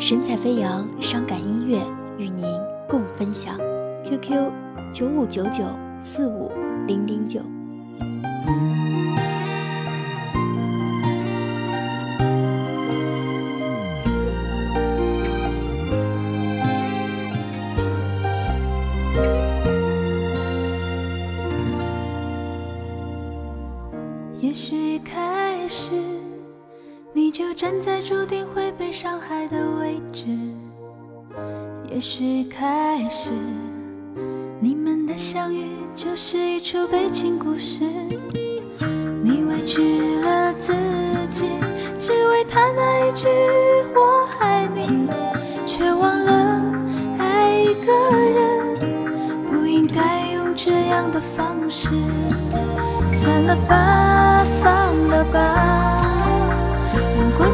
神采飞扬，伤感音乐与您共分享。QQ 九五九九四五零零九。也许一开始你就站在注定会被伤害的位置，也许一开始你们的相遇就是一出悲情故事，你委屈了自己，只为他那一句我爱你，却忘了爱一个人不应该用这样的方式。算了吧，放了吧，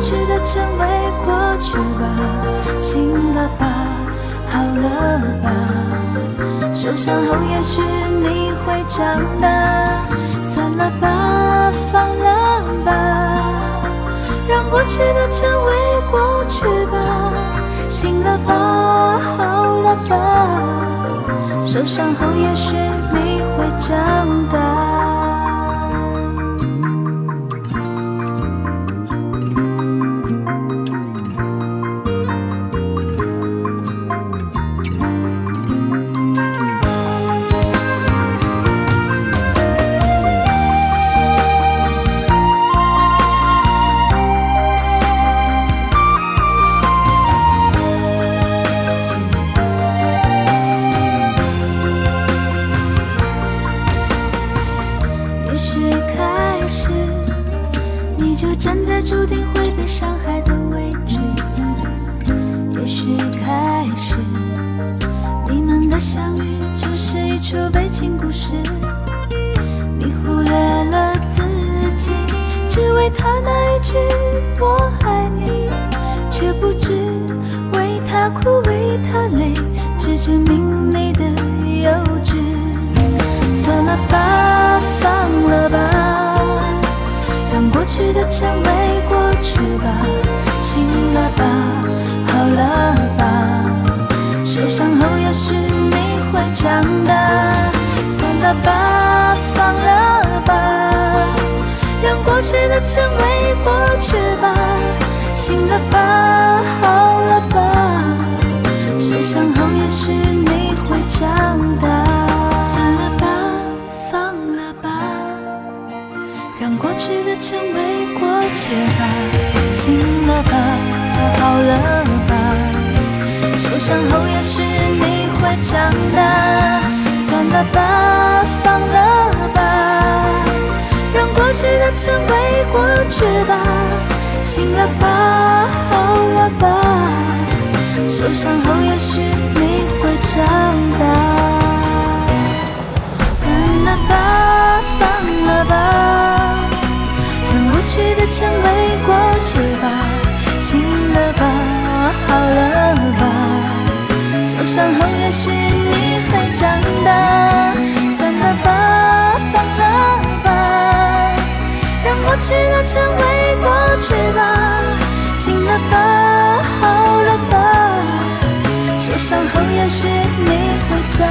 去的成为过去吧。醒了吧，好了吧，受伤后也许你会长大。算了吧，放了吧，让过去的成为过去吧。醒了吧，好了吧，受伤后也许你会长大。在注定会被伤害的位置，也许一开始你们的相遇就是一出悲情故事，你忽略了自己，只为他那一句我爱你，却不知为他哭为他累，只证明你的幼稚。算了吧，放了吧，过去的成为过去吧。醒了吧，好了吧，受伤后也许你会长大。算了吧，放了吧，让过去的成为过去成为过去吧。醒了吧，好了吧，受伤后也许你会长大。算了吧，放了吧，让过去的成为过去吧。醒了吧，好了吧，受伤后也许你会长大。算了吧，放了吧，成为过去吧。醒了吧，好了吧，受伤后也许你会长大。算了吧，放了吧，让过去的成为过去吧。醒了吧，好了吧，受伤后也许你会长